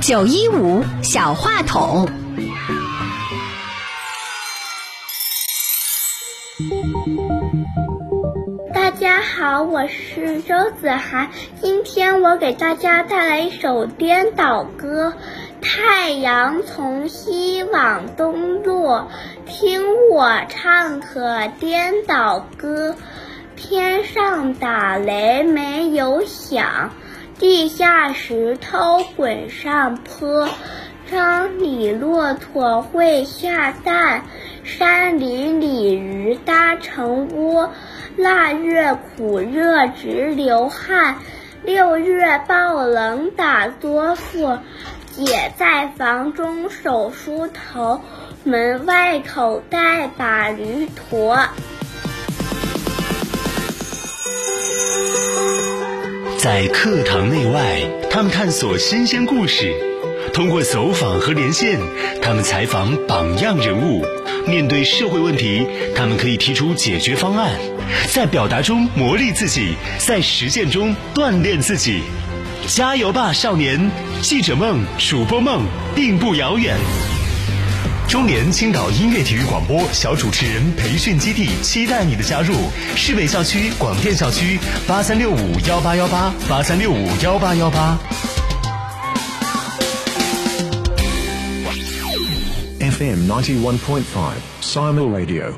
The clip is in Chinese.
九一五小话筒。大家好，我是周子涵。今天我给大家带来一首颠倒歌。太阳从西往东落，听我唱个颠倒歌。天上打雷没有响，地下石头滚上坡。张里骆驼会下蛋，山里鲤鱼搭成窝。腊月苦热直流汗，六月暴冷打哆嗦。姐在房中守梳头，门外口袋把驴驮。在课堂内外，他们探索新鲜故事；通过走访和连线，他们采访榜样人物。面对社会问题，他们可以提出解决方案。在表达中磨砺自己，在实践中锻炼自己。加油吧，少年！记者梦、主播梦并不遥远。中联青岛音乐体育广播小主持人培训基地期待你的加入。市北校区广电校区八三六五幺八幺八八三六五幺八幺八。FM ninety one point five Simon Radio。